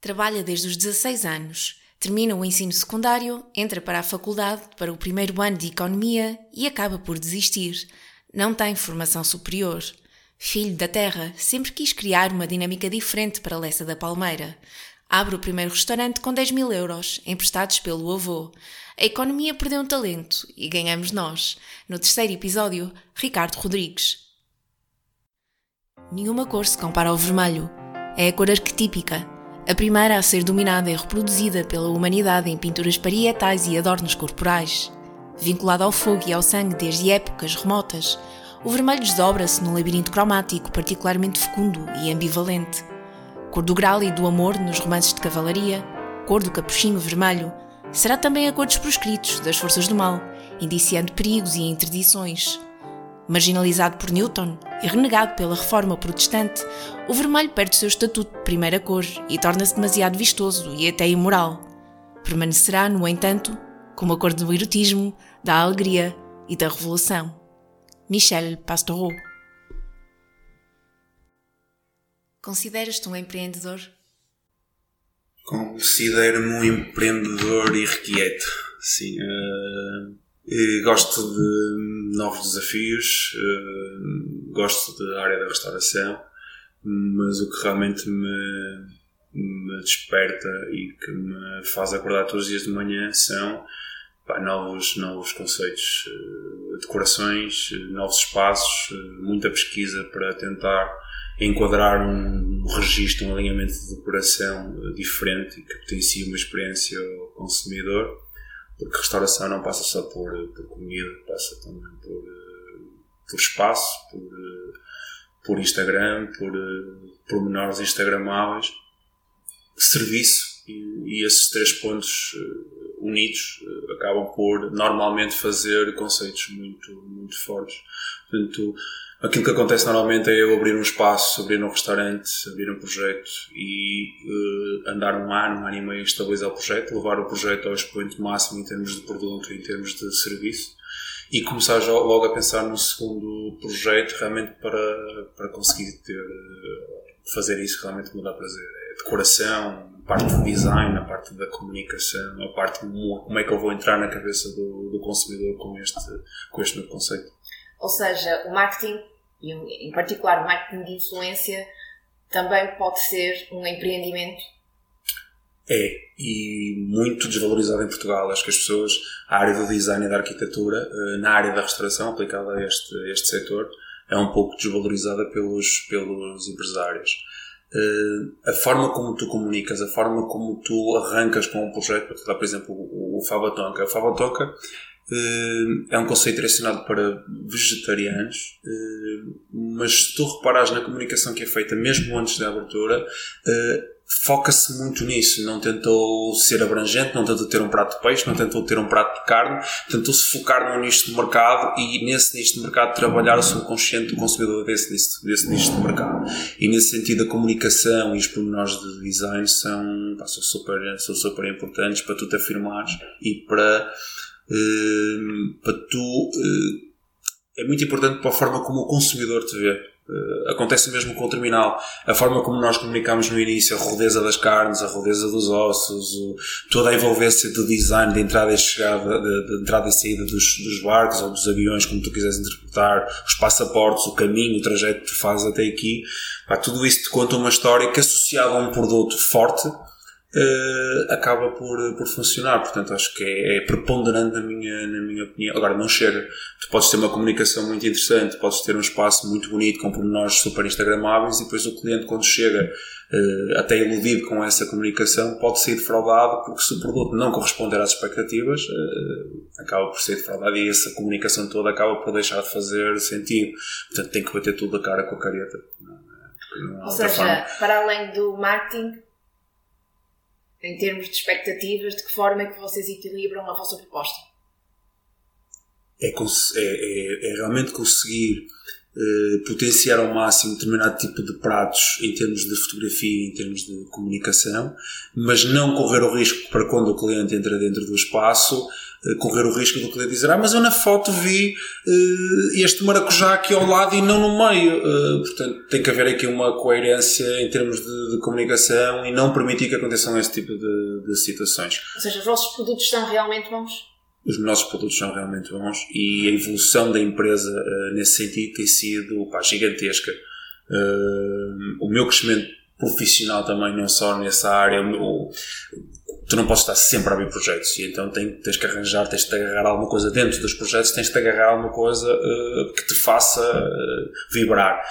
Trabalha desde os 16 anos, termina o ensino secundário, entra para a faculdade para o primeiro ano de Economia e acaba por desistir. Não tem formação superior. Filho da terra, sempre quis criar uma dinâmica diferente para Lessa da Palmeira. Abre o primeiro restaurante com 10 mil euros, emprestados pelo avô. A economia perdeu um talento e ganhamos nós. No terceiro episódio, Ricardo Rodrigues. Nenhuma cor se compara ao vermelho. É a cor arquetípica, a primeira a ser dominada e reproduzida pela humanidade em pinturas parietais e adornos corporais. Vinculado ao fogo e ao sangue desde épocas remotas, o vermelho desdobra-se num labirinto cromático particularmente fecundo e ambivalente. Cor do grau e do amor nos romances de cavalaria, cor do capuchinho vermelho, será também a cor dos proscritos, das forças do mal, indiciando perigos e interdições. Marginalizado por Newton e renegado pela reforma protestante, o vermelho perde seu estatuto de primeira cor e torna-se demasiado vistoso e até imoral. Permanecerá, no entanto, como a cor do erotismo, da alegria e da revolução. Michel Pastoureau Consideras-te um empreendedor? Considero-me um empreendedor irrequieto. Sim, uh gosto de novos desafios, uh, gosto da área da restauração, mas o que realmente me, me desperta e que me faz acordar todos os dias de manhã são pá, novos, novos conceitos, uh, decorações, novos espaços, muita pesquisa para tentar enquadrar um registro, um alinhamento de decoração diferente e que potencie uma experiência ao consumidor porque restauração não passa só por, por comida, passa também por, eh, por espaço, por, eh, por Instagram, por, eh, por menores instagramáveis, serviço e, e esses três pontos unidos acabam por normalmente fazer conceitos muito, muito fortes. Portanto, Aquilo que acontece normalmente é eu abrir um espaço, abrir um restaurante, abrir um projeto e uh, andar um ano, um ano e meio a estabilizar o projeto, levar o projeto ao expoente máximo em termos de produto, em termos de serviço e começar logo a pensar no segundo projeto realmente para, para conseguir ter, eh, fazer isso realmente me dá prazer. É decoração, a parte do design, a parte da comunicação, a parte de como é que eu vou entrar na cabeça do, do consumidor com este, com este novo conceito. Ou seja, o marketing, e em particular o marketing de influência, também pode ser um empreendimento? É, e muito desvalorizado em Portugal. Acho que as pessoas, a área do design e da arquitetura, eh, na área da restauração aplicada a este, a este setor, é um pouco desvalorizada pelos, pelos empresários. Eh, a forma como tu comunicas, a forma como tu arrancas com um projeto, por exemplo, o, o Fava Tonka eh, é um conceito direcionado para vegetarianos, eh, mas se tu reparares na comunicação que é feita mesmo antes da abertura, eh, foca-se muito nisso. Não tentou ser abrangente, não tentou ter um prato de peixe, não tentou ter um prato de carne, tentou-se focar num nicho de mercado e nesse nicho de mercado trabalhar o subconsciente do consumidor desse, desse, desse nicho de mercado. E nesse sentido, a comunicação e os pormenores de design são, são, super, são super importantes para tu te afirmares e para para tu. Uh, é muito importante para a forma como o consumidor te vê. Uh, acontece mesmo com o terminal. A forma como nós comunicamos no início, a rudeza das carnes, a rudeza dos ossos, toda a envolvência do design de entrada e chegada, de, de entrada e saída dos, dos, barcos ou dos aviões, como tu quiseres interpretar, os passaportes, o caminho, o trajeto que tu fazes até aqui, pá, tudo isso te conta uma história que associada a um produto forte, uh, acaba por, por funcionar. Portanto, acho que é, é, preponderante na minha, na minha opinião. Agora, não chega. Tu podes ter uma comunicação muito interessante, podes ter um espaço muito bonito com pormenores super instagramáveis e depois o cliente, quando chega uh, até iludido com essa comunicação, pode ser defraudado porque se o produto não corresponder às expectativas, uh, acaba por ser defraudado e essa comunicação toda acaba por deixar de fazer sentido. Portanto, tem que bater tudo a cara com a careta. Ou seja, forma. para além do marketing, em termos de expectativas, de que forma é que vocês equilibram a vossa proposta? É, é, é, é realmente conseguir eh, potenciar ao máximo determinado tipo de pratos em termos de fotografia, em termos de comunicação, mas não correr o risco para quando o cliente entra dentro do espaço, correr o risco do cliente dizer ah, mas eu na foto vi uh, este maracujá aqui ao lado e não no meio. Uh, portanto, tem que haver aqui uma coerência em termos de, de comunicação e não permitir que aconteçam esse tipo de, de situações. Ou seja, os vossos produtos são realmente bons? os nossos produtos são realmente bons e a evolução da empresa uh, nesse sentido tem sido pá, gigantesca. O meu crescimento profissional também, não só nessa área, o, tu não podes estar sempre a abrir projetos e então tens que arranjar, tens de agarrar alguma coisa dentro dos projetos, tens de agarrar alguma coisa uh, que te faça vibrar.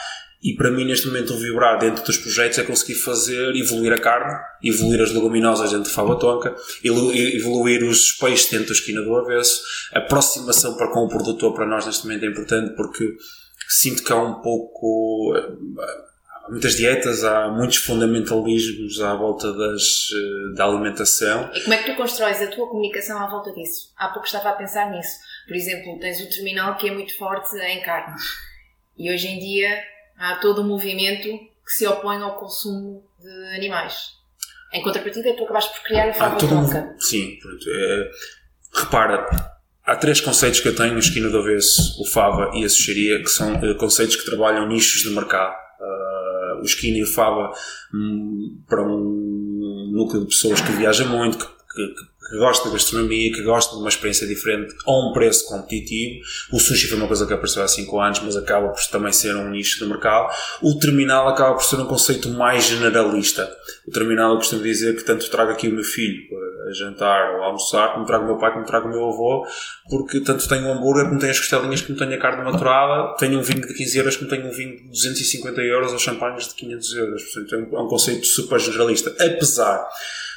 E para mim, neste momento, o vibrar dentro dos projetos é conseguir fazer evoluir a carne, evoluir as leguminosas dentro de fava tonca, evoluir os peixes dentro da esquina do avesso. A aproximação para com o produtor para nós neste momento é importante porque sinto que há um pouco. Há muitas dietas, há muitos fundamentalismos à volta das, eh, da alimentação. E como é que tu constróis a tua comunicação à volta disso? Há pouco estava a pensar nisso. Por exemplo, tens o terminal que é muito forte em carne. E hoje em dia há todo um movimento que se opõe ao consumo de animais. Em contrapartida, tu acabaste por criar a fábrica um, Sim, pronto. É, repara, há três conceitos que eu tenho no esquina do avesso, o Fava e a Suxeria, que são uh, conceitos que trabalham nichos de mercado. O esquina e o Fava um, para um núcleo de pessoas que viaja muito, que, que, que que gosta de gastronomia, que gosta de uma experiência diferente a um preço competitivo. O sushi foi uma coisa que apareceu há 5 anos, mas acaba por também ser um nicho do mercado. O terminal acaba por ser um conceito mais generalista. O terminal eu costumo dizer que tanto trago aqui o meu filho a jantar ou a almoçar, como trago o meu pai, como trago o meu avô, porque tanto tenho um hambúrguer como tenho as costelinhas, como tenho a carne maturada, tenho um vinho de 15 euros, como tenho um vinho de 250 euros ou champanhes de 500 euros. Portanto, é é um conceito super generalista. Apesar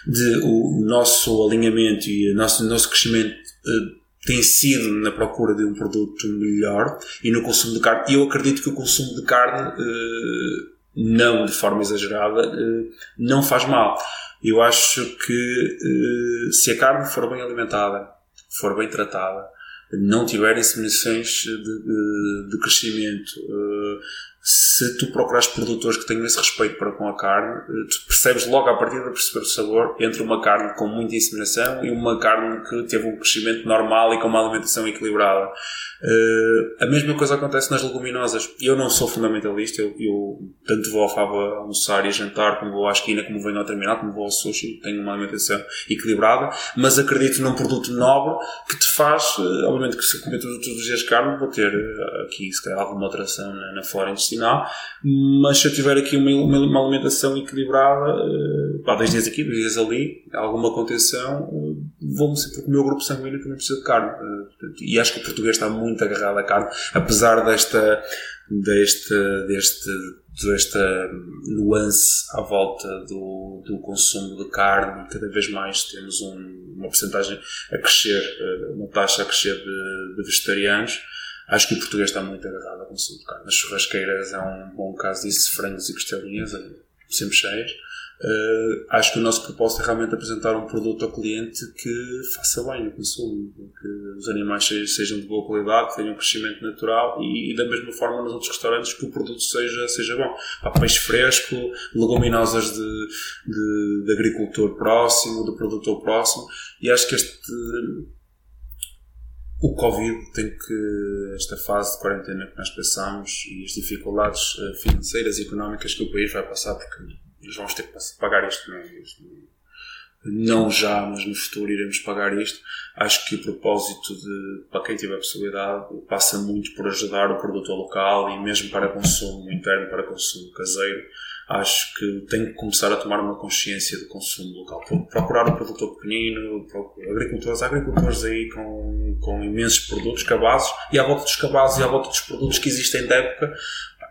de o nosso alinhamento e o nosso, nosso crescimento uh, tem sido na procura de um produto melhor e no consumo de carne. E eu acredito que o consumo de carne, uh, não de forma exagerada, uh, não faz mal. Eu acho que se a carne for bem alimentada, for bem tratada, não tiver inseminações de, de, de crescimento, se tu procuras produtores que tenham esse respeito para com a carne, eh, tu percebes logo à partida perceber o sabor entre uma carne com muita inseminação e uma carne que teve um crescimento normal e com uma alimentação equilibrada. Uh, a mesma coisa acontece nas leguminosas. Eu não sou fundamentalista, eu, eu tanto vou ao Fava almoçar e jantar, como vou à esquina, como venho ao terminal, como vou ao sushi, tenho uma alimentação equilibrada, mas acredito num produto nobre que te faz, uh, obviamente que se eu comer todos, os dias carne, vou ter aqui se calhar alguma alteração na, na flora intestinal, mas se eu tiver aqui uma, uma, alimentação equilibrada, uh, pá, dois dias aqui, dois dias ali, alguma contenção, vou-me sempre, porque o meu grupo sanguíneo também precisa de carne. e acho que o português está muito agarrado à carne, apesar desta, deste, deste, desta nuance à volta do, do consumo de carne, cada vez mais temos um, uma porcentagem a crescer, eh, uma taxa a crescer de, de vegetarianos. Acho que o português está muito agarrado ao consumo de carne. As churrasqueiras é um bom caso disso, frangos e costelinhas, eh, sempre cheias. Uh, acho que o nosso propósito é realmente apresentar um produto ao cliente que faça bem o consumo, que os animais sejam de boa qualidade, tenham um crescimento natural e, e, da mesma forma nos outros restaurantes que o produto seja, seja bom. Há peixe fresco, leguminosas de, de, de agricultor próximo, de produtor próximo e acho que este o Covid tem que, esta fase de quarentena que nós passamos e as dificuldades eh, financeiras e económicas que o país vai passar, porque nós vamos ter que pagar isto, é? Não já, mas no futuro iremos pagar isto. Acho que o propósito de, para quem tiver a possibilidade, passa muito por ajudar o produtor local e mesmo para consumo interno, para consumo caseiro. Acho que tem que começar a tomar uma consciência do consumo local. Procurar o produtor pequenino, agricultores, agricultores aí com, com imensos produtos, cabazes, e à volta dos cabazes e à volta dos produtos que existem da época,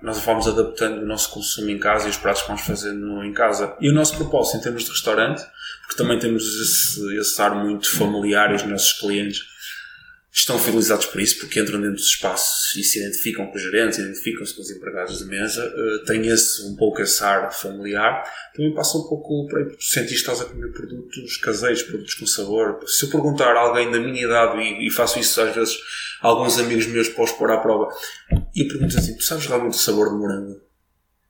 nós vamos adaptando o nosso consumo em casa e os pratos que vamos fazendo em casa. E o nosso propósito em termos de restaurante, porque também temos esse, esse ar muito familiar os nossos clientes, estão fidelizados por isso, porque entram dentro dos espaços e se identificam com os gerentes, identificam-se com os empregados de mesa, uh, têm esse, um pouco esse ar familiar, também passa um pouco para sentir que estás a comer produtos caseiros, produtos com sabor. Se eu perguntar a alguém da minha idade, e, faço isso às vezes a alguns amigos meus os pôr à prova, e pergunto assim, tu sabes realmente o sabor do morango?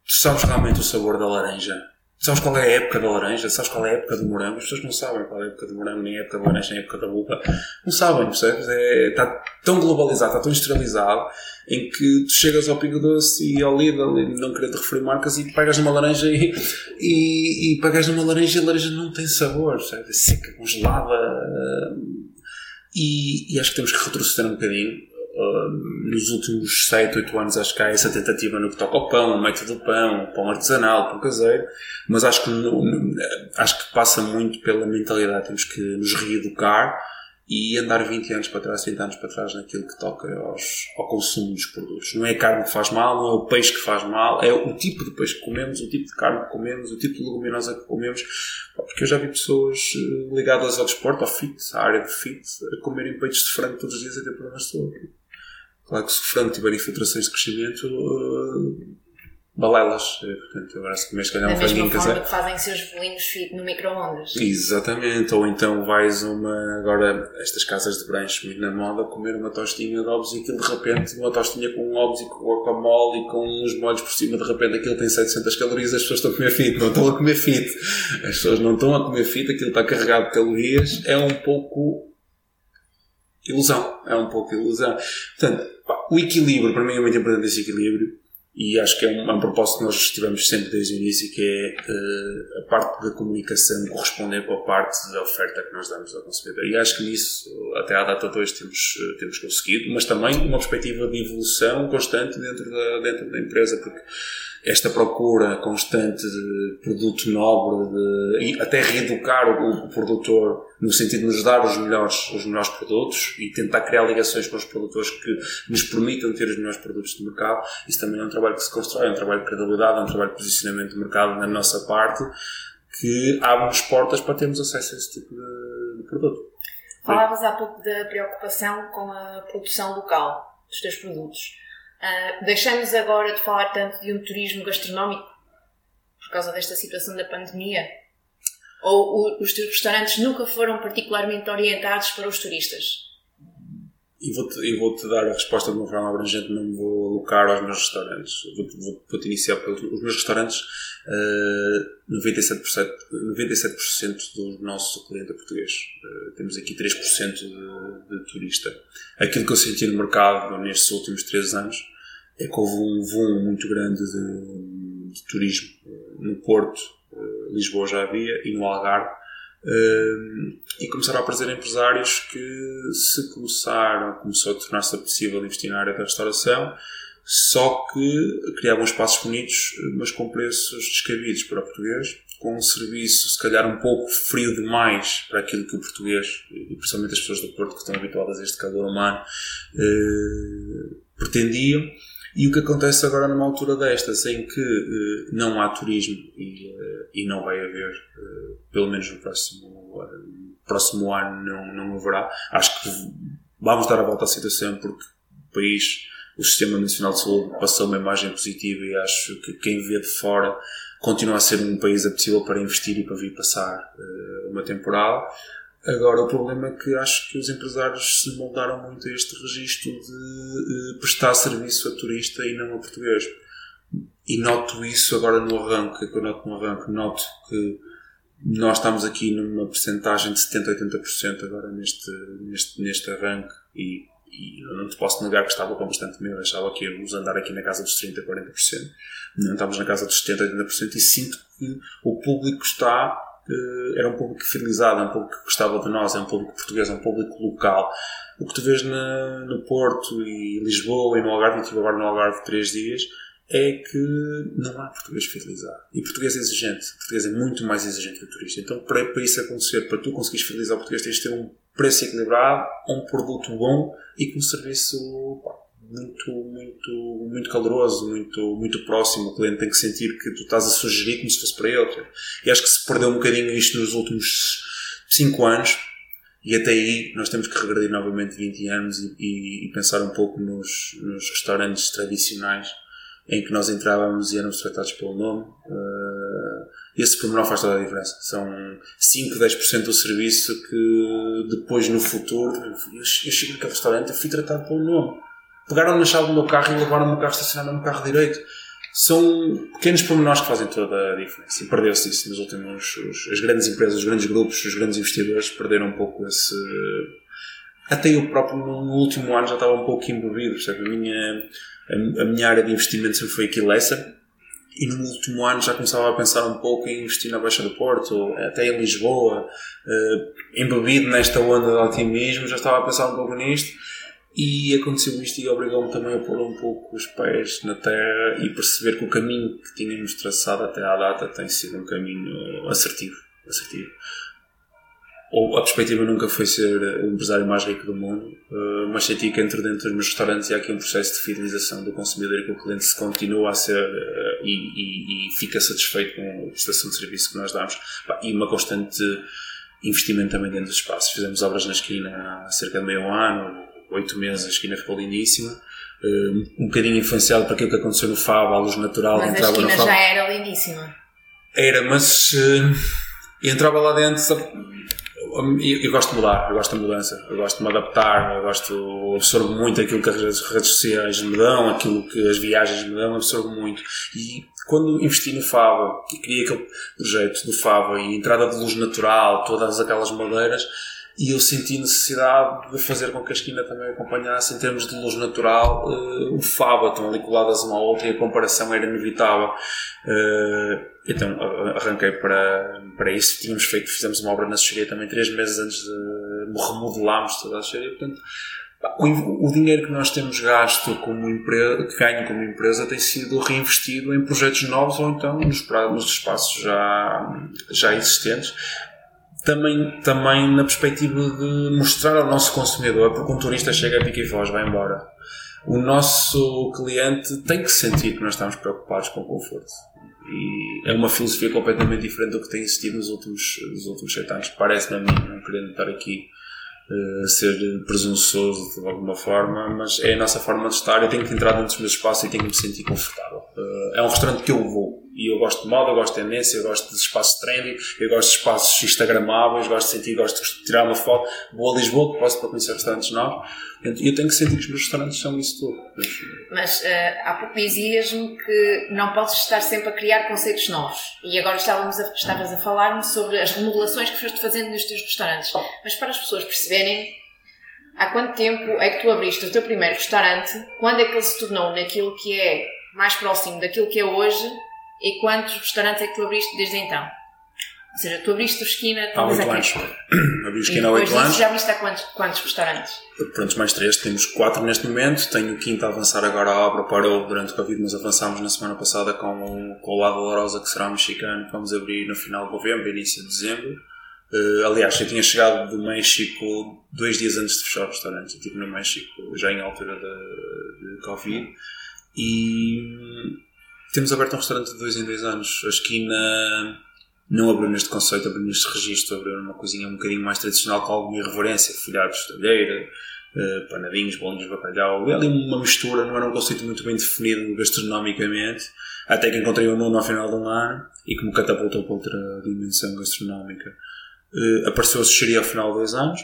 Tu sabes realmente o sabor da laranja? Sabes qual é a época da laranja? Sabes qual é a época do morango? As pessoas não sabem qual é a época do morango, nem a época da laranja, nem a época da uva. Não sabem, percebes? É, está tão globalizado, está tão industrializado, em que tu chegas ao Pingo Doce e ao Lidl, não querendo referir marcas, e pegas numa laranja e, e, e numa laranja e a laranja não tem sabor, percebes? É seca, congelada. E, e acho que temos que retroceder um bocadinho nos últimos 7, 8 anos acho que há essa tentativa no que toca ao pão, o método do pão, o pão artesanal, o pão caseiro, mas acho que, acho que passa muito pela mentalidade, temos que nos reeducar e andar 20 anos para trás, 30 anos para trás naquilo que toca aos, ao consumo dos produtos. Não é a carne que faz mal, não é o peixe que faz mal, é o tipo de peixe que comemos, o tipo de carne que comemos, o tipo de leguminosa que comemos. Porque eu já vi pessoas eh, ligadas ao desporto, ao fit, à área de fit, a comerem peitos de frango todos os dias e ter problemas de saúde. Claro que se o tiver infiltrações de crescimento, uh, balelas. Eh, portanto, agora se comes calhar um franguinho casa. que fazem seus bolinhos fit no micro-ondas. Exatamente. Ou então vais uma. Agora, estas casas de brancho muito na moda, comer uma tostinha de ovos e aquilo de repente, uma tostinha com ovos e com guacamole e com uns molhos por cima, de repente aquilo tem 700 calorias, as pessoas estão a comer fit. Não estão a comer fit. As pessoas não estão a comer fit, aquilo está carregado de calorias. É um pouco ilusão. É um pouco ilusão. Portanto, o equilíbrio, para mim é muito importante esse equilíbrio. E acho que é um, é um propósito que nós tivemos sempre desde o início, que é uh, a parte da comunicação corresponder com a parte da oferta que nós damos ao consumidor. E acho que nisso, até à data de hoje, temos, uh, temos conseguido, mas também uma perspectiva de evolução constante dentro da, dentro da empresa, porque esta procura constante de produto nobre, de, e até reeducar o, o, produtor no sentido de nos dar os melhores, os melhores produtos e tentar criar ligações com os produtores que nos permitam ter os melhores produtos de mercado. Isso também é um trabalho que se constrói, é um trabalho de credibilidade, é um trabalho de posicionamento de mercado na nossa parte que abre-nos portas para termos acesso a esse tipo de, de produto. Falavas há pouco da preocupação com a produção local dos teus produtos. Uh, deixamos agora de falar tanto de um turismo gastronómico por causa desta situação da pandemia? Ou o, os teus restaurantes nunca foram particularmente orientados para os turistas? E vou-te vou -te dar a resposta de uma forma abrangente, não me vou alocar aos meus restaurantes. Vou-te vou, vou iniciar pelos os meus restaurantes. Uh, 97%, 97 do nosso cliente é português. Uh, temos aqui 3% de, de turista. Aquilo que eu senti no mercado nestes últimos 3 anos é que houve um boom muito grande de, de turismo. Uh, no Porto, Lisboa já havia, e no Algarve. E começaram a aparecer empresários que se começaram, começou a tornar-se possível investir na área da restauração, só que criavam espaços bonitos, mas com preços descabidos para o português, com um serviço se calhar um pouco frio demais para aquilo que o português, e principalmente as pessoas do Porto que estão habituadas a este calor humano, eh, pretendiam e o que acontece agora numa altura destas, em que uh, não há turismo e, uh, e não vai haver, uh, pelo menos no próximo, próximo ano não, não haverá, acho que vamos dar a volta à situação porque o país, o Sistema Nacional de Saúde passou uma imagem positiva e acho que quem vê de fora continua a ser um país apetecível para investir e para vir passar uma temporada. Agora, o problema é que acho que os empresários se moldaram muito a este registro de uh, prestar serviço a turista e não a português. E noto isso agora no arranque, que eu noto no arranque, noto que nós estamos aqui numa percentagem de 70, 80% agora neste, neste, neste arranque e, e eu não te posso negar que estava com bastante medo, achava que íamos andar aqui na casa dos 30, 40%. Não estamos na casa dos 70, 80% e sinto que o público está era um público fidelizado, é um público que gostava de nós, é um público português, é um público local. O que tu vês na, no Porto e Lisboa e no Algarve, e estive agora no Algarve três dias, é que não há português fidelizado. E português é exigente. O português é muito mais exigente que o turista. Então, para, para isso acontecer, para tu conseguires fidelizar o português, tens de ter um preço equilibrado, um produto bom e com um serviço muito, muito, muito caloroso, muito, muito próximo. O cliente tem que sentir que tu estás a sugerir como se fosse para ele. E acho que se perdeu um bocadinho isto nos últimos 5 anos E até aí nós temos que regredir novamente 20 anos e, e, pensar um pouco nos, nos, restaurantes tradicionais em que nós entrávamos e éramos tratados pelo nome. Uh, esse pormenor faz toda a diferença. São 5, 10% do serviço que depois no futuro eu, eu chego naquele restaurante e fui tratado pelo nome. Pegaram na chave do meu carro e levaram o meu carro estacionado no meu carro direito são pequenos pormenores que fazem toda a diferença. E perdeu-se isso nos últimos. Os, as grandes empresas, os grandes grupos, os grandes investidores perderam um pouco esse. Até eu próprio no último ano já estava um pouco embebido. A minha, a, a, minha área de investimento sempre foi aqui Lessa. E no último ano já começava a pensar um pouco em investir na Baixa do Porto, até em Lisboa, uh, embebido nesta onda de otimismo, já estava a pensar um pouco nisto e aconteceu isto e obrigou-me também a pôr um pouco os pés na terra e perceber que o caminho que tínhamos traçado até à data tem sido um caminho assertivo. assertivo. Ou a perspectiva nunca foi ser o empresário mais rico do mundo, eh, mas senti que entre dentro dos meus restaurantes há aqui um processo de fidelização do consumidor e que o cliente se continua a ser eh, e, e, e fica satisfeito com a prestação de serviço que nós damos. E uma constante investimento também dentro dos espaços. Fizemos obras na esquina há cerca de meio ano, oito meses, a esquina ficou lindíssima. Uh, um bocadinho influenciado por aquilo que aconteceu no Fab, a luz natural mas entrava a esquina já era lindíssima. Era, mas uh, entrava lá dentro. Eu, eu, gosto de mudar, eu gosto da mudança, eu gosto de me adaptar, eu gosto, absorvo muito aquilo que as redes sociais me dão, aquilo que as viagens me dão, absorvo muito. E quando investi no Fava, e criei aquele projeto do Fava e entrada de luz natural, todas aquelas madeiras, e eu senti necessidade de fazer com que a esquina também acompanhasse em termos de luz natural. Uh, o Faba, estão ali coladas uma à outra e a comparação era inevitável. Uh, então arranquei para, para isso, tínhamos feito, fizemos uma obra na Seixaria também três meses antes de remodelarmos toda a Seixaria, portanto o, o, dinheiro que nós temos gasto como empresa, que ganho como empresa, tem sido reinvestido em projetos novos ou então nos, nos espaços já, já existentes também, também na perspectiva de mostrar ao nosso consumidor, porque um turista chega, pica e foge, vai embora. O nosso cliente tem que sentir que nós estamos preocupados com o conforto. E é uma filosofia completamente diferente do que tem existido nos últimos, nos últimos sete anos. Parece-me a mim, não querendo estar aqui uh, ser presunçoso de alguma forma, mas é a nossa forma de estar. Eu tenho que entrar dentro dos meus espaços e tenho que me sentir confortável. Uh, é um restaurante que eu vou e eu gosto de moda, eu gosto de tendência, eu gosto de espaços trendy, eu gosto de espaços instagramáveis, gosto de sentir, gosto de tirar uma foto. Vou a Lisboa, que posso para conhecer restaurantes novos. E eu tenho que sentir que os meus restaurantes são isso tudo. Mas uh, há pouco dizias-me que não podes estar sempre a criar conceitos novos. E agora estávamos a, estavas a falar-me sobre as remodelações que foste fazendo nos teus restaurantes. Mas para as pessoas perceberem, há quanto tempo é que tu abriste o teu primeiro restaurante? Quando é que ele se tornou naquilo que é mais próximo daquilo que é hoje e quantos restaurantes é que tu abriste desde então? Ou seja, tu abriste o esquina há oito anos. Abri o esquina há oito anos. já abriste há quantos, quantos restaurantes? Prontos, mais três. Temos quatro neste momento. Tenho o quinto a avançar agora. A obra parou durante o Covid, mas avançámos na semana passada com, com o Lado Dolorosa, que será um mexicano, que vamos abrir no final de novembro, início de dezembro. Uh, aliás, eu tinha chegado do México dois dias antes de fechar o restaurante. Eu estive no México já em altura de Covid. E temos aberto um restaurante de dois em dois anos. A esquina não abriu neste conceito, abriu neste registro, abriu numa cozinha um bocadinho mais tradicional com alguma irreverência, folhados de talheira, uh, panadinhos, bolinhos de bacalhau. É ali uma mistura, não era um conceito muito bem definido gastronomicamente, até que encontrei o Nuno ao final de um ano e que me catapultou para outra dimensão gastronómica. Uh, apareceu a sushi ao final de dois anos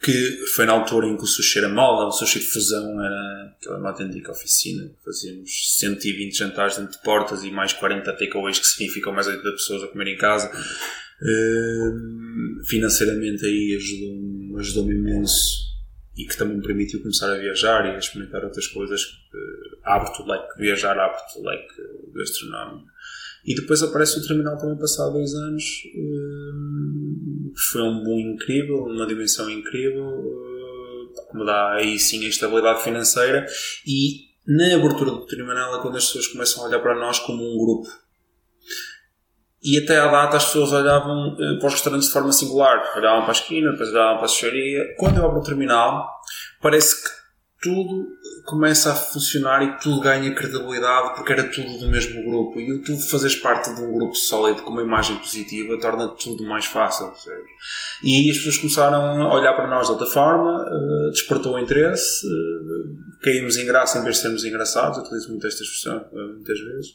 que foi na altura em que o sushi era moda, o sushi de fusão era aquela uma autêntica oficina. Fazíamos 120 jantares dentro de portas e mais 40 takeaways, que significam mais 80 pessoas a comer em casa. Uh, financeiramente aí ajudou-me ajudou imenso e que também me permitiu começar a viajar e a experimentar outras coisas. Uh, abre-te o leque, viajar abre-te o leque gastronómico. E depois aparece o terminal também passado dois anos. Uh, foi um boom incrível, uma dimensão incrível, uh, que me dá aí sim a estabilidade financeira. E na abertura do terminal é quando as pessoas começam a olhar para nós como um grupo. E até à data as pessoas olhavam uh, para os restaurantes de forma singular. Olhavam para a esquina, depois olhavam para a checharia. Quando eu abro o terminal, parece que tudo começa a funcionar e tudo ganha credibilidade porque era tudo do mesmo grupo. E tu fazes parte de um grupo sólido com uma imagem positiva torna tudo mais fácil. E aí as pessoas começaram a olhar para nós de outra forma, uh, despertou o interesse, uh, caímos em graça em vez de sermos engraçados. Eu utilizo muito esta expressão uh, muitas vezes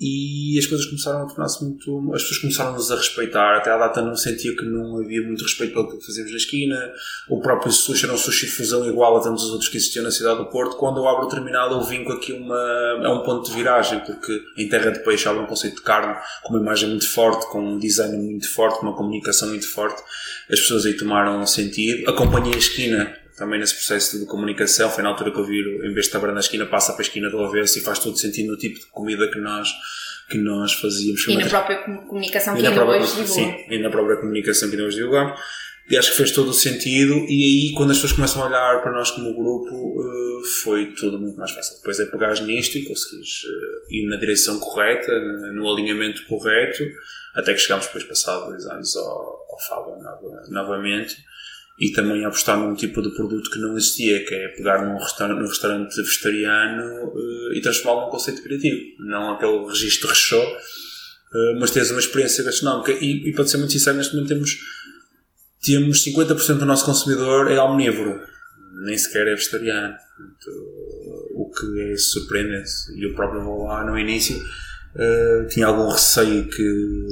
e as coisas começaram a tornar-se muito. As pessoas começaram-nos a respeitar. Até à data não sentia que não havia muito respeito pelo que fazíamos na esquina. O próprio sushi era um sushi fusão igual a tantos outros que existiam na cidade do Porto. Quando eu abro o terminal, eu vinco aqui uma, a um ponto de viragem, porque em terra de peixe há um conceito de carne com uma imagem muito forte, com um design muito forte, com uma comunicação muito forte. As pessoas aí tomaram sentido. Acompanhei a esquina também nesse processo de comunicação. Foi na altura que eu vi, em vez de estar na esquina, passa para a esquina do avesso e faz todo sentido no tipo de comida que nós, que nós fazíamos. E na própria comunicação que ainda hoje divulgamos. Sim, e na própria comunicação que ainda hoje divulgamos. E acho que fez todo o sentido. E aí, quando as pessoas começam a olhar para nós como grupo, eh, foi tudo muito mais fácil. Depois é pegar nisto e conseguires eh, ir na direção correta, no alinhamento correto, até que chegámos depois, passado dois anos, ao, ao Fábio novamente e também apostar num tipo de produto que não existia, que é pegar num restaurante, num restaurante vegetariano uh, e transformá-lo num conceito criativo, não aquele registro de rechô, uh, mas tens uma experiência gastronómica. E, e para ser muito sincero, neste momento temos, temos 50% do nosso consumidor é omnívoro, nem sequer é vegetariano. o que é surpreendente. E eu próprio vou lá no início Uh, tinha algum receio que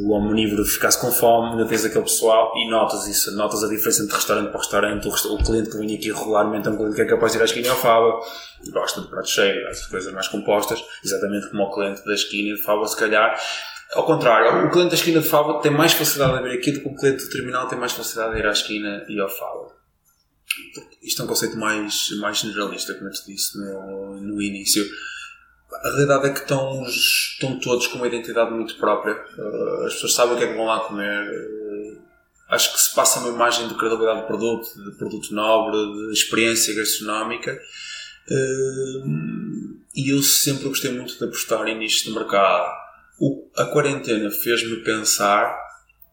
o omnívoro ficasse com fome, ainda tens aquele pessoal e notas isso, notas a diferença entre restaurante para restaurante. O, o cliente que vinha aqui regularmente é um cliente que é capaz de ir à esquina e ao fava, gosta de prato cheio, essas coisas mais compostas, exatamente como o cliente da esquina de fava, se calhar. Ao contrário, o cliente da esquina de fava tem mais facilidade de vir aqui do que o cliente do terminal tem mais facilidade de ir à esquina e ao fava. Isto é um conceito mais, mais generalista, como eu te disse no, no início a realidade é que estão, estão todos com uma identidade muito própria. Uh, as pessoas sabem o que é que vão lá comer. Uh, acho que se passa uma imagem de credibilidade de produto, de produto nobre, de experiência gastronómica. Uh, e eu sempre gostei muito de apostar em nichos de mercado. A quarentena fez-me pensar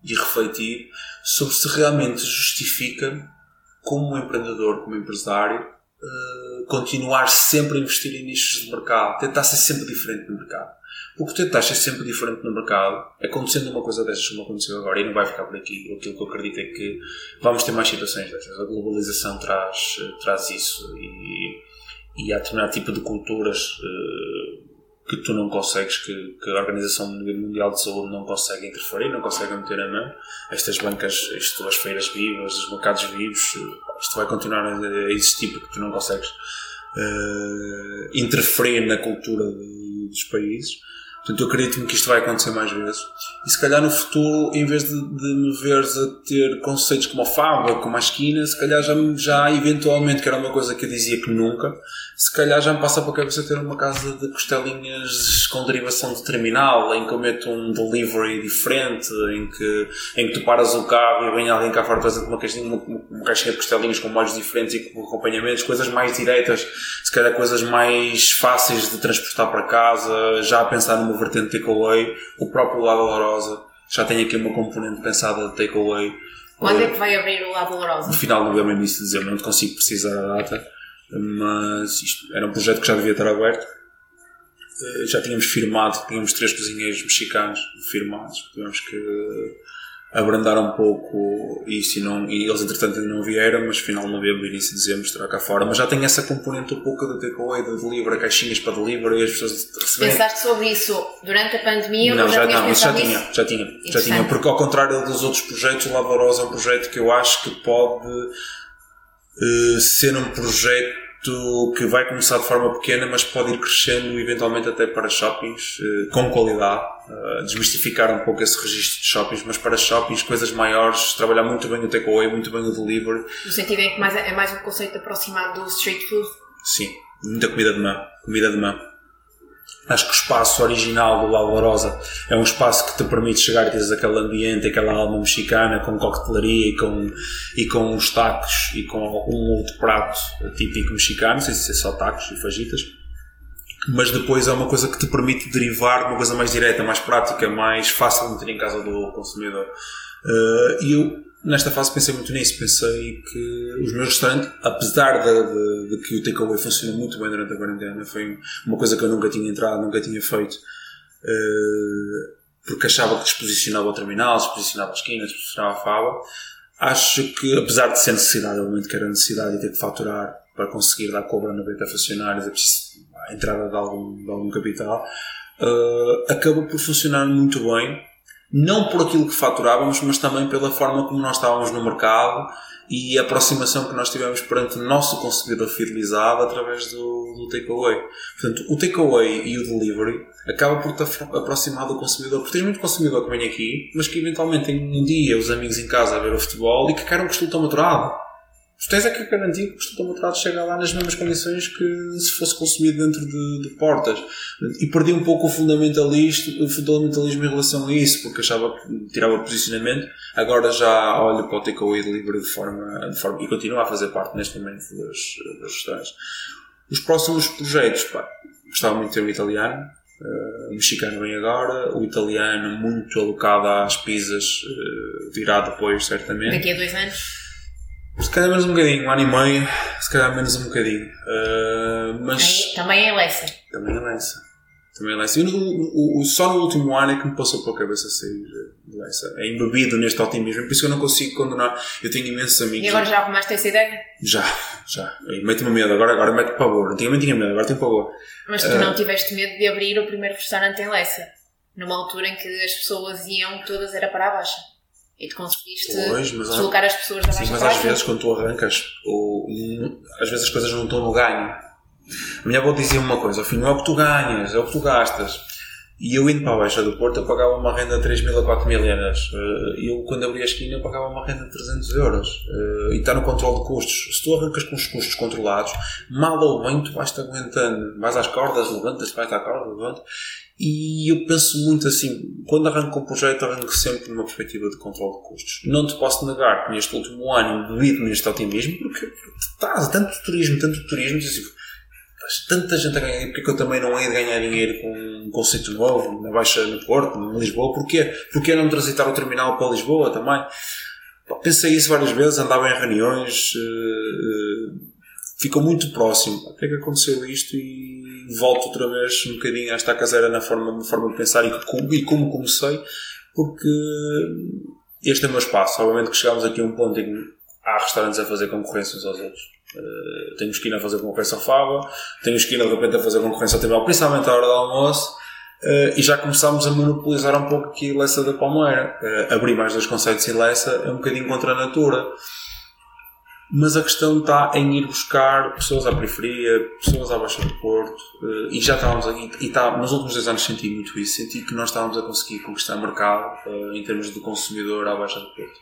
e refletir sobre se realmente justifica, como empreendedor, como empresário, eh, continuar sempre a investir em nichos de mercado, tentar ser sempre diferente no mercado. Porque tentar ser sempre diferente no mercado, acontecendo uma coisa dessas como aconteceu agora, e não vai ficar por aqui, aquilo que eu acredito é que vamos ter mais situações dessas. A globalização traz, traz isso e, e há determinado tipo de culturas uh, que tu não consegues, que, que, a Organização Mundial de Saúde não consegue interferir, não consegue meter a mão. Estas bancas, isto, as feiras vivas, os mercados vivos, isto vai continuar a existir porque tu não consegues uh, interferir na cultura dos países. Portanto, eu acredito-me que isto vai acontecer mais vezes. E se calhar no futuro, em vez de, de me veres a ter conceitos como a fábrica, como a esquina, se calhar já, já eventualmente, que era uma coisa que eu dizia que nunca, se calhar já me passa para a cabeça ter uma casa de costelinhas com derivação de terminal, em que eu meto um delivery diferente, em que, em que tu paras o carro e vem alguém cá fora trazendo uma caixinha, uma, uma caixinha de costelinhas com molhos diferentes e com acompanhamentos, coisas mais diretas, se calhar coisas mais fáceis de transportar para casa, já a pensar numa vertente takeaway, o próprio lado Dolorosa já tem aqui uma componente pensada de takeaway. Quando é que vai abrir o lado Dolorosa? No final de novembro, início de dezembro, não te consigo precisar a data, mas isto era um projeto que já devia estar aberto. Eh, já tínhamos firmado, tínhamos três cozinheiros mexicanos firmados, tivemos que abrandar um pouco isso e, não, e eles entretanto ainda não vieram, mas final de novembro, início de dezembro estará cá fora. Mas já tem essa componente um pouco de takeaway, de delivery, caixinhas para delivery e as pessoas recebem. Pensaste sobre isso durante a pandemia não, já, já não, já tinha, já tinha, já tinha, porque ao contrário dos outros projetos, o Lavorosa é um projeto que eu acho que pode uh, ser um projeto que vai começar de forma pequena, mas pode ir crescendo eventualmente até para shoppings uh, com qualidade. Uh, desmistificar um pouco esse registro de shoppings, mas para shoppings, coisas maiores, trabalhar muito bem o takeaway, muito bem o delivery. No sentido em que mais, é mais um conceito aproximado do street food? Sim, muita comida de mão. Comida de mão. Acho que o espaço original do Alvarosa é um espaço que te permite chegar e teres aquele ambiente, aquela alma mexicana com coquetelaria e com, e com os tacos e com algum outro prato típico mexicano, não sei se é só tacos e fajitas. mas depois é uma coisa que te permite derivar de uma coisa mais direta, mais prática, mais fácil de meter em casa do consumidor. Uh, e eu, nesta fase, pensei muito nisso. Pensei que os meus restaurantes, apesar de, de, de que o takeaway funciona muito bem durante a quarentena, foi uma coisa que eu nunca tinha entrado, nunca tinha feito. Uh, porque achava que desposicionava o terminal, desposicionava a esquina, desposicionava a fava. Acho que, apesar de ser necessidade, obviamente que era necessidade de ter que faturar para conseguir dar cobra na beta funcionários, é preciso a entrada de algum, de algum capital, uh, acaba por funcionar muito bem, não por aquilo que faturávamos, mas também pela forma como nós estávamos no mercado e a aproximação que nós tivemos perante o nosso consumidor fidelizado através do, do takeaway. Portanto, o takeaway e o delivery acaba por te aproximar do consumidor, porque tens muito consumidor que vem aqui, mas que eventualmente tem um dia os amigos em casa a ver o futebol e que querem um costume maturado. Tu tens aqui garantir que o costume maturado chega lá nas mesmas condições que se fosse consumido dentro de, de portas. E perdi um pouco o fundamentalismo, o fundamentalismo em relação a isso, porque achava que tirava posicionamento. Agora já olho para o takeaway delivery de forma, de forma. e continuo a fazer parte neste momento dos restaurantes. Os próximos projetos, pá, gostava muito de ter o italiano. Uh, mexicano vem agora, o italiano muito alocado às pizzas uh, virá depois, certamente. Daqui a dois anos? Se calhar menos um bocadinho, um ano e meio, se calhar menos um bocadinho. Uh, mas. Também é Leça. Também é Leça. Também é Leça. O, o, só no último ano é que me passou pela cabeça sair de. É embebido neste otimismo, por isso que eu não consigo condenar. Eu tenho imensos amigos. E agora já arrumaste essa ideia? Já, já. Mete-me medo, agora, agora mete pavor. Antigamente tinha medo, agora tenho pavor. Mas tu uh, não tiveste medo de abrir o primeiro restaurante em Leça? Numa altura em que as pessoas iam todas era para a baixa. E tu conseguiste pois, deslocar há... as pessoas da Sim, mas às vezes quando tu arrancas, ou, às vezes as coisas não estão no ganho. A minha avó dizia uma coisa, ao fim não é o que tu ganhas, é o que tu gastas. E eu indo para a Baixa do Porto, eu pagava uma renda de 3 mil a 4 mil euros. Eh, eu, quando abri a esquina, eu pagava uma renda de 300 euros. Eh, e está no controle de custos. Se tu arrancas com os custos controlados, mal ou bem, tu vais-te aguentando. Vais às cordas, levantas-te, vais à corda, levantas. E eu penso muito assim, quando arranco um projeto, arranco sempre numa perspectiva de controle de custos. Não te posso negar que neste último ano bebido neste otimismo, porque estás tanto turismo, tanto turismo, assim, tanta gente a ganhar dinheiro, porque que eu também não hei de ganhar dinheiro com um conceito novo, na Baixa no Porto, em Lisboa? Porquê? Porquê não transitar o terminal para Lisboa também? Pensei isso várias vezes, andava em reuniões, uh, uh, ficou muito próximo. Até que aconteceu isto e volto outra vez um bocadinho a esta caseira na forma, na forma de pensar e, como, e como comecei, porque este é o meu espaço. Obviamente que chegámos aqui a um ponto em que há restaurantes a fazer concorrência uns aos outros. Uh, tenho esquina a fazer concorrência ao Fava, tenho esquina de repente a fazer concorrência ao Tibel, principalmente à hora do almoço. Uh, e já começámos a monopolizar um pouco aqui Lessa da Palmeira. Uh, abrir mais dois conceitos em Lessa é um bocadinho contra a natura mas a questão está em ir buscar pessoas à periferia, pessoas à Baixa do Porto, e já estávamos aqui, e está, nos últimos dois anos senti muito isso, senti que nós estávamos a conseguir conquistar mercado em termos de consumidor à Baixa do Porto.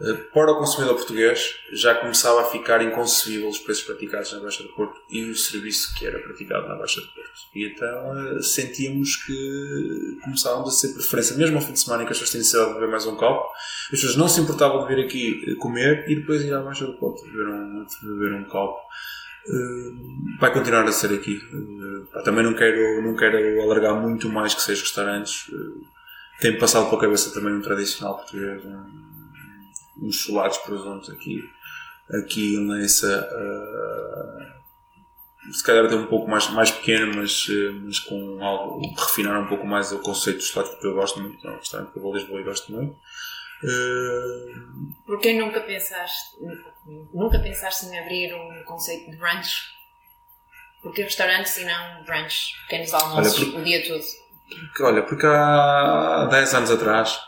Eh, para o consumidor português, já começava a ficar inconcebível os preços praticados na Baixa do Porto e o serviço que era praticado na Baixa do Porto. E então eh, sentíamos que começávamos a ser preferência, mesmo ao fim de semana em que as pessoas têm necessidade de beber mais um copo, as pessoas não se importavam de vir aqui eh, comer e depois ir à Baixa do Porto beber um, beber um copo. vai continuar a ser aqui. também não quero, não quero alargar muito mais que seis restaurantes. tem passado pela cabeça também um tradicional português. Uns cholados presuntos aqui, aqui nessa. Uh, se calhar até um pouco mais, mais pequeno, mas, mas com algo. refinar um pouco mais o conceito dos cholados, porque eu gosto muito, é um restaurante que eu vou a Lisboa e gosto muito. Uh, Porquê nunca pensaste, nunca pensaste em abrir um conceito de brunch? Porque restaurantes e não brunch, pequenos almoços, olha, por, o dia todo? Porque, olha, porque há 10 anos atrás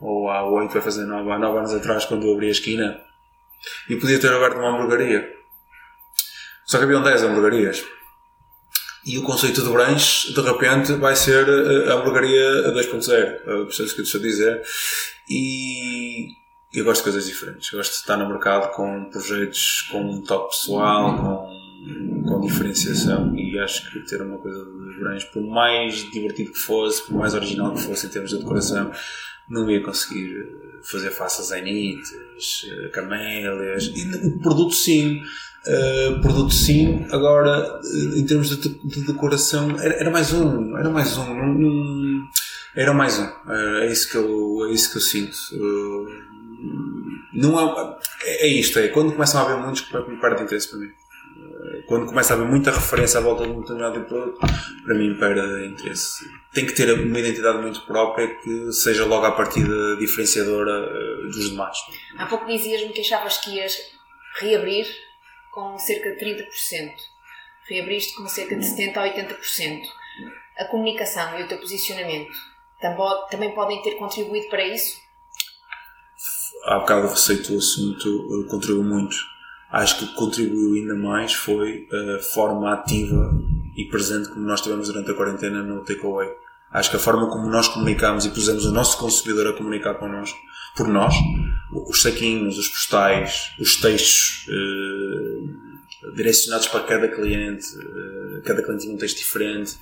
ou há oito, vai fazer nove, há nove anos atrás, quando eu abri a esquina, e podia ter aberto uma hamburgueria. Só que haviam 10 hamburguerias. E o conceito de branche, de repente, vai ser a hamburgueria 2.0. Percebes o que eu dizer? E eu gosto de coisas diferentes. Eu gosto de estar no mercado com projetos com um toque pessoal, com, com diferenciação. E acho que ter uma coisa de branche, por mais divertido que fosse, por mais original que fosse em termos de decoração, não ia conseguir fazer face a zenites, camélias, e o produto sim, uh, produto sim, agora em termos de, de decoração era, era, mais um, era mais um, era mais um, uh, é isso que eu, é isso que eu sinto. Uh, não é, é isto, é quando começam a haver muitos que perdem interesse para mim quando começa a haver muita referência à volta de um determinado produto, para mim perde interesse. Tem que ter uma identidade muito própria que seja logo à partida diferenciadora eh, dos demais. Há pouco dizias-me que achavas que ias reabrir com cerca de 30%. Reabriste com cerca de 70% a 80%. A comunicação e o teu posicionamento também podem ter contribuído para isso? Há bocado receito o assunto, contribuiu muito acho que o que contribuiu ainda mais foi a forma ativa e presente como nós tivemos durante a quarentena no takeaway. Acho que a forma como nós comunicamos e pusemos o nosso consumidor a comunicar connosco, por nós, os saquinhos, os postais, os textos eh, direcionados para cada cliente, eh, cada cliente tinha um texto diferente,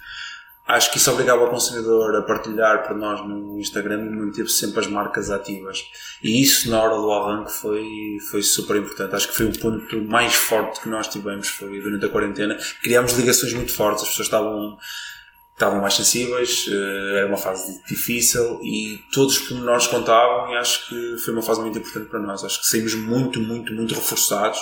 acho que isso obrigava o consumidor a partilhar para nós no Instagram e manter sempre as marcas ativas. E isso na hora do arranque foi, foi super importante. Acho que foi o ponto mais forte que nós tivemos foi durante a quarentena. Criámos ligações muito fortes, as pessoas estavam estavam mais sensíveis, eh, era uma fase difícil e todos os pormenores contavam e acho que foi uma fase muito importante para nós. Acho que saímos muito, muito, muito reforçados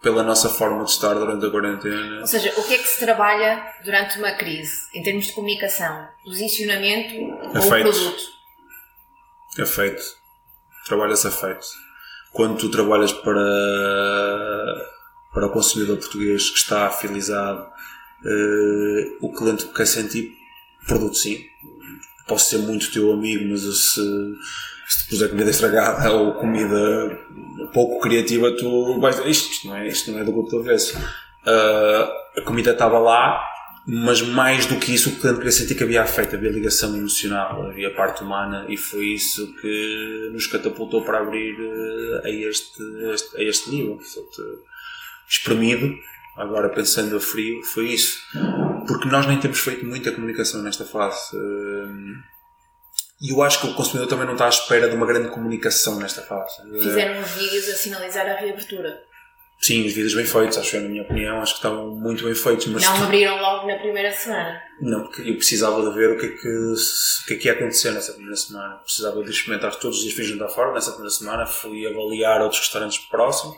pela nossa forma de estar durante a quarentena. Ou seja, o que é que se trabalha durante uma crise em termos de comunicação? Posicionamento Afeito. ou produto? Afeito. Trabalha-se afeito. Quando tu trabalhas para, para o consumidor português que está afilizado, uh, o cliente quer sentir produto sim. Posso ser muito teu amigo, mas se se te puser comida estragada ou comida pouco criativa, tu vais dizer isto, não é, isto não é do grupo do avesso. Uh, a comida estava lá, mas mais do que isso, o cliente queria sentir que havia afeto, havia ligação emocional, havia parte humana e foi isso que nos catapultou para abrir uh, a, este, a este nível. Espremido, agora pensando a frio, foi isso. Porque nós nem temos feito muita comunicação nesta fase. Uh, e eu acho que o consumidor também não está à espera de uma grande comunicação nesta fase. Fizeram uns vídeos a sinalizar a reabertura. Sim, os vídeos bem feitos, acho eu, na minha opinião, acho que estavam muito bem feitos. Mas não abriram logo na primeira semana? Não, porque eu precisava de ver o que é que, o que, é que ia acontecer nessa primeira semana. Precisava de experimentar todos os dias, fui jantar fora nessa primeira semana, fui avaliar outros restaurantes próximos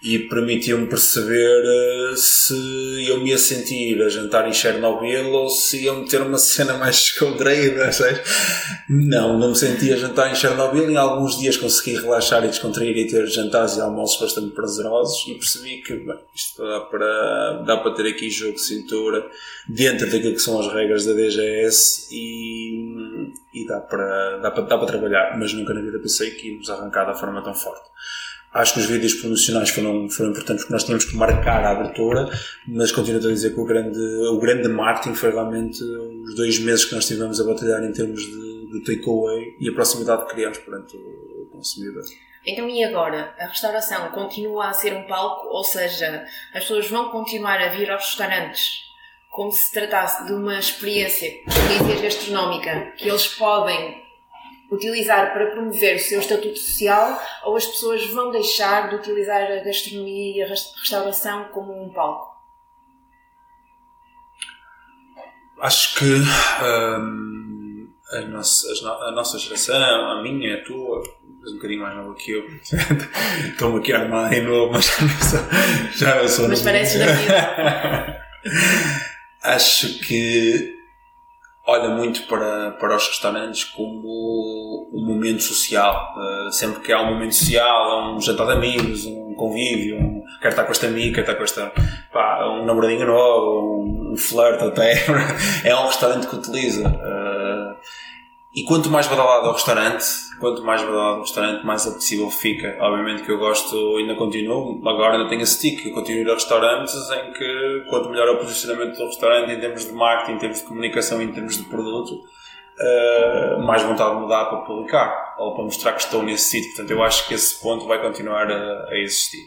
e permitiu-me perceber uh, se eu me ia sentir a jantar em Chernobyl ou se iam ter uma cena mais descontraída? Não, não me sentia a jantar em Chernobyl. Em alguns dias consegui relaxar e descontrair e ter jantares e almoços bastante prazerosos e percebi que bem, isto dá para, dá para ter aqui jogo de cintura dentro daquilo que são as regras da DGS e, e dá, para, dá, para, dá para trabalhar. Mas nunca na vida pensei que íamos arrancar da forma tão forte. Acho que os vídeos promocionais foram, foram importantes porque nós tínhamos que marcar a abertura, mas continuo a dizer que o grande, o grande marketing foi realmente os dois meses que nós tivemos a batalhar em termos de, de takeaway e a proximidade que criamos perante o consumidor. Então, e agora? A restauração continua a ser um palco, ou seja, as pessoas vão continuar a vir aos restaurantes como se tratasse de uma experiência, experiência gastronómica, que eles podem utilizar para promover o seu estatuto social ou as pessoas vão deixar de utilizar a gastronomia e a restauração como um palco? Acho que hum, a, nossa, a nossa geração, a minha, a tua, um bocadinho mais nova que eu, estou-me aqui a armar em novo, mas já não sou. Mas parece da vida. Acho que olha muito para, para os restaurantes como um momento social. Uh, sempre que há um momento social, um jantar de amigos, um convívio, um, quer estar com esta amiga, quer estar com esta, pá, um namoradinho novo, um, um flirt até, é um restaurante que utiliza. Uh, e quanto mais badalado o restaurante, quanto mais badalado o restaurante, mais apetecível fica. Obviamente que eu gosto, ainda continuo, agora ainda tenho esse tique, eu continuo a restaurantes em que quanto melhor é o posicionamento do restaurante em termos de marketing, em termos de comunicação, em termos de produto, uh, mais vontade me dá para publicar ou para mostrar que estou nesse sítio. Portanto, eu acho que esse ponto vai continuar a, a existir.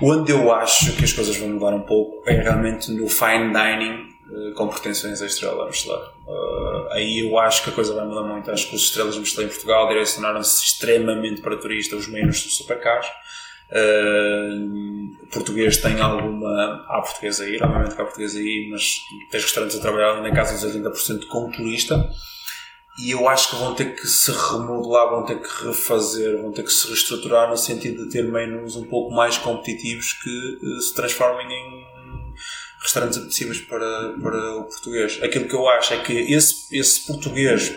Onde eu acho que as coisas vão mudar um pouco é realmente no fine dining com pretensões a estrela Michelin. Uh, aí eu acho que a coisa vai mudar muito. Acho que os estrelas Michelin em Portugal direcionaram-se extremamente para turistas, os meios são super. Uh, português tem alguma. Há português a ir, obviamente que há português a ir, mas tens restaurantes a trabalhar na casa dos 80% com turista e eu acho que vão ter que se remodelar, vão ter que refazer, vão ter que se reestruturar no sentido de ter menus um pouco mais competitivos que uh, se transformem em restaurantes apetecíveis para, para o português. Aquilo que eu acho é que esse, esse português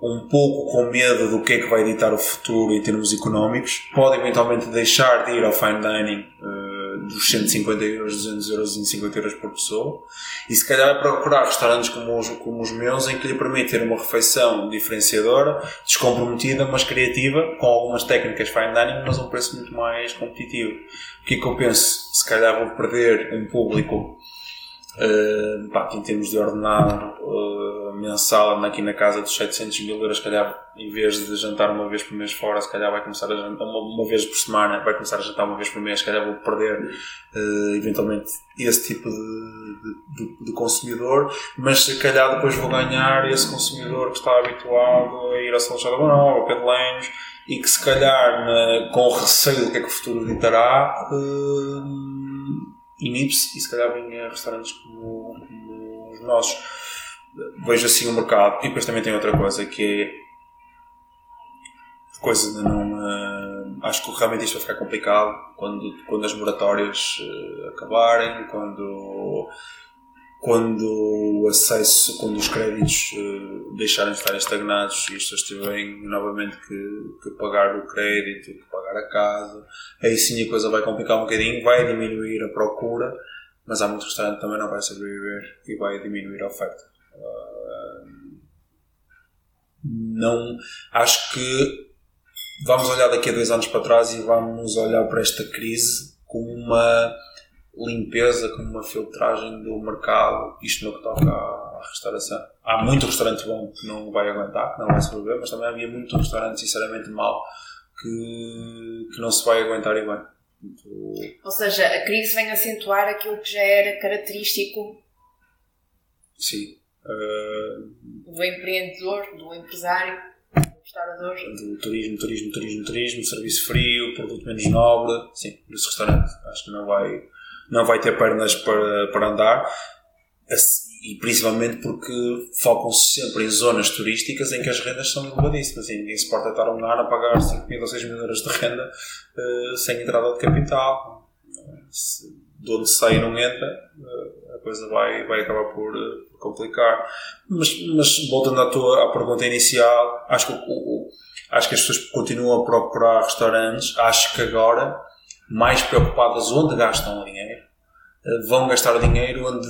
um pouco com medo do que é que vai ditar o futuro em termos económicos, pode eventualmente deixar de ir ao fine dining uh, dos 150 euros, 200 euros, 250 euros por pessoa e se calhar procurar restaurantes como os, como os meus em que lhe permite ter uma refeição diferenciadora, descomprometida, mas criativa, com algumas técnicas fine dining, mas a um preço muito mais competitivo. O que é que eu penso? Se calhar vou perder um público Uh, pá, em termos de ordenado uh, mensal, aqui na casa dos 700 mil euros, se calhar, em vez de jantar uma vez por mês fora, se calhar vai começar a jantar uma, uma vez por semana, vai começar a jantar uma vez por mês, se calhar vou perder uh, eventualmente esse tipo de, de, de, consumidor, mas se calhar depois vou ganhar esse consumidor que está habituado a ir ao São Manuel, ao Pedro Lenhos, e que se calhar, na, com receio do que é que o futuro ditará, inibe-se e se calhar vem a restaurantes como, como, os nossos. Vejo assim o mercado. E depois também tem outra coisa que é. Coisa de não. Uh, acho que realmente isto vai ficar complicado quando, quando as moratórias uh, acabarem, quando quando o acesso, quando os créditos uh, deixarem de estar estagnados e as pessoas tiverem novamente que, que, pagar o crédito, que pagar a casa, aí sim a coisa vai complicar um bocadinho, vai diminuir a procura, mas há muito restaurante também não vai sobreviver e vai diminuir a oferta. Uh, não, acho que vamos olhar daqui a dois anos para trás e vamos olhar para esta crise como uma limpeza, como uma filtragem do mercado, isto no que toca à restauração. Há muito restaurante bom que não vai aguentar, que não vai sobreviver, mas também havia muito restaurante sinceramente mau que, que não se vai aguentar e bem. Muito... Ou seja, a crise vem acentuar aquilo que já era característico Sim. Uh... do empreendedor, do empresário, do restaurador. Do turismo, turismo, turismo, turismo, serviço frio, produto menos nobre. Sim, desse restaurante. Acho que não vai não vai ter pernas para, para andar e principalmente porque focam-se sempre em zonas turísticas em que as rendas são elevadíssimas e ninguém se pode estar um ano a pagar 5 mil ou 6 mil euros de renda uh, sem entrada de capital. Se, de onde sai não entra uh, a coisa vai, vai acabar por, uh, complicar. Mas, mas, voltando à tua à pergunta inicial acho que, o, o, acho que as pessoas continuam a procurar restaurantes acho que agora mais preocupadas onde gastam o dinheiro, eh, vão gastar o dinheiro onde,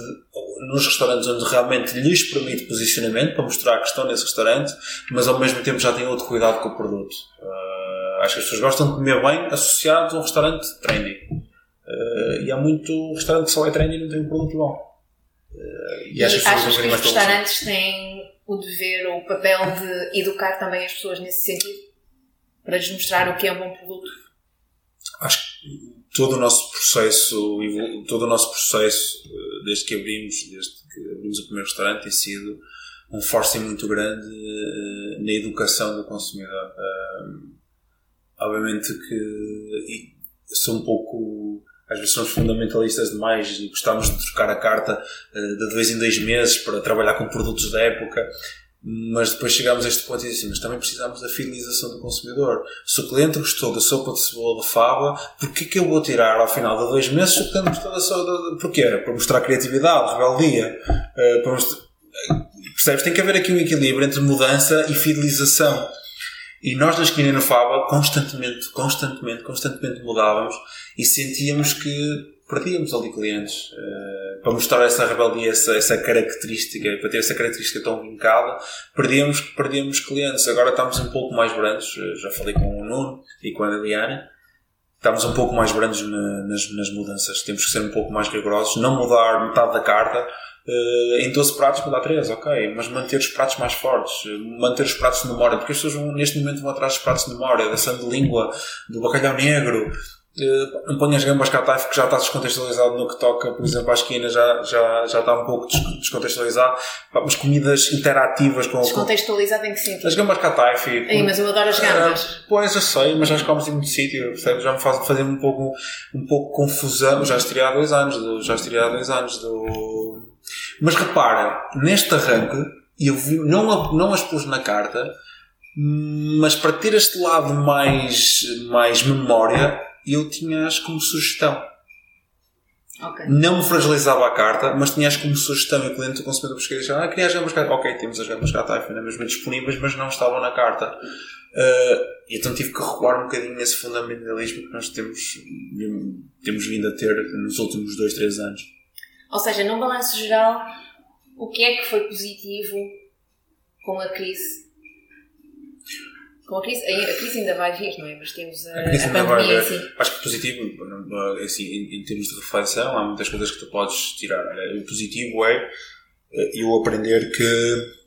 nos restaurantes onde realmente lhes permite posicionamento para mostrar que estão nesse restaurante, mas ao mesmo tempo já têm outro cuidado com o produto. Uh, acho que as pessoas gostam de comer bem associados a um restaurante trendy. Uh, e há muito restaurante que só é trendy e não tem um produto bom. Uh, e, e acho que achas que os restaurantes têm o dever ou o papel de educar também as pessoas nesse sentido? Para lhes mostrar o que é um bom produto? Todo o nosso processo, todo o nosso processo, eh, desde que abrimos, desde que abrimos o primeiro restaurante, tem sido um forcing muito grande eh, na educação do consumidor. obviamente que sou um pouco, às vezes somos fundamentalistas demais e gostamos de trocar a carta eh, de dois em dois meses para trabalhar com produtos da época mas depois chegámos a este ponto e disse mas também precisamos da fidelização do consumidor. Se o cliente gostou da sopa de cebola de fava, porquê que eu vou tirar ao final de dois meses se o cliente gostou da sopa de... Porquê? Para mostrar criatividade, rebeldia. Uh, para mostrar... Percebes? Tem que haver aqui um equilíbrio entre mudança e fidelização. E nós na esquina no Fava constantemente, constantemente, constantemente mudávamos e sentíamos que perdíamos ali clientes. Uh, para mostrar essa rebeldia, essa, essa característica, para ter essa característica tão vincada, perdíamos, perdíamos clientes. Agora estamos um pouco mais brandos, uh, já falei com o Nuno e com a Liliana, estamos um pouco mais brandos na, nas, nas mudanças. Temos que ser um pouco mais rigorosos, não mudar metade da carta. Uh, em 12 pratos mudar 3, ok, mas manter os pratos mais fortes, manter os pratos de memória, porque as pessoas vão, neste momento vão atrás dos pratos de memória, da de língua, do bacalhau negro, Uh, não ponhas gambas cataif que já está descontextualizado no que toca, por exemplo, à esquina já, já, já está um pouco descontextualizado. Mas comidas interativas com. Descontextualizado em que sentido? As gambas cataif. Ei, mas eu adoro as gambas. Uh, pois eu sei, mas já comes em muito sítio, percebes? Já me faz fazer um pouco, um pouco confusão. Já estirei há dois anos, do, já estirei há dois anos do. Mas repara, neste arranque, eu vi, não, não as pus na carta, mas para ter este lado mais, mais memória, eu tinha-as como sugestão. Okay. Não me fragilizava a carta, mas tinhas como sugestão e o cliente, o consumidor português, ah, queria as gambas carta. Ok, temos as gambas carta ainda mesmo disponíveis, mas não estavam na carta. Uh, então tive que recuar um bocadinho nesse fundamentalismo que nós temos, temos vindo a ter nos últimos dois, três anos. Ou seja, num balanço geral, o que é que foi positivo com a crise com a crise, a crise ainda vai vir, não é? Mas temos a, a, a pandemia assim. Acho que positivo, assim, em, em, termos de reflexão, há muitas coisas que tu podes tirar. O positivo é eh, eu aprender que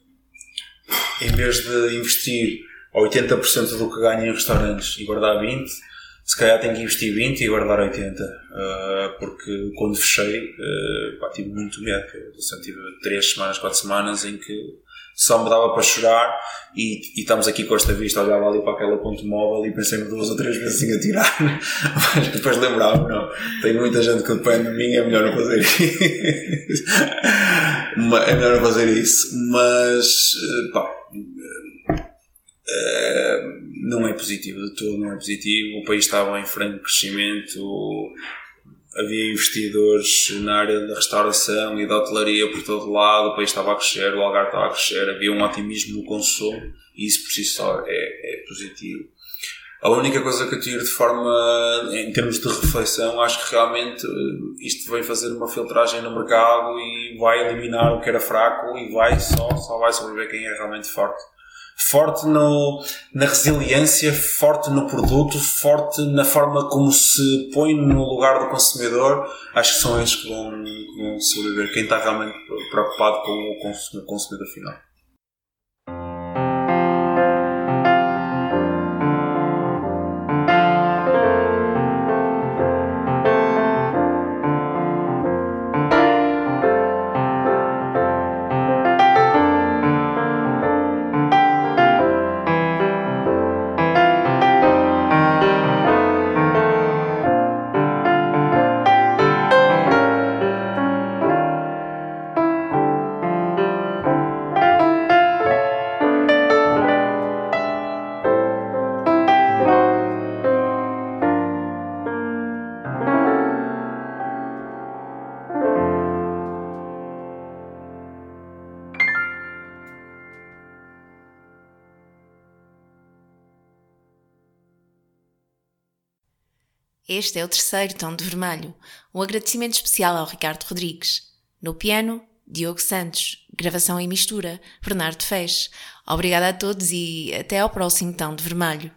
em vez de investir 80% do que ganho em restaurantes e guardar 20%, se calhar tenho que investir 20 e guardar 80. Uh, eh, porque quando fechei, uh, pá, tive muito medo. Eu tive 3 semanas, 4 semanas em que só me dava para chorar e, e estamos aqui com esta vista, olhava ali para aquela ponte móvel e pensei-me duas ou três vezes em atirar, mas depois lembrava, não, tem muita gente que depende de mim, é melhor não fazer isso. é melhor não fazer isso, mas pá, eh, não é positivo de todo, não é positivo, o país estava em franco crescimento, havia investidores na área da restauração e da hotelaria por todo lado, o país estava a crescer, o Algarve estava a crescer, havia um otimismo no consumo e isso por si só é, é positivo. A única coisa que eu tiro de forma, em termos de reflexão, acho que realmente eh, isto vai fazer uma filtragem no mercado e vai eliminar o que era fraco e vai só, só vai sobreviver quem é realmente forte forte no, na resiliência, forte no produto, forte na forma como se põe no lugar do consumidor, acho que são esses que vão, que vão sobreviver. Quem está realmente preocupado com o consumidor final. Este é o terceiro tom de vermelho. Um agradecimento especial ao Ricardo Rodrigues. No piano, Diogo Santos. Gravação e mistura, Bernardo Fez. Obrigada a todos e até ao próximo tom de vermelho.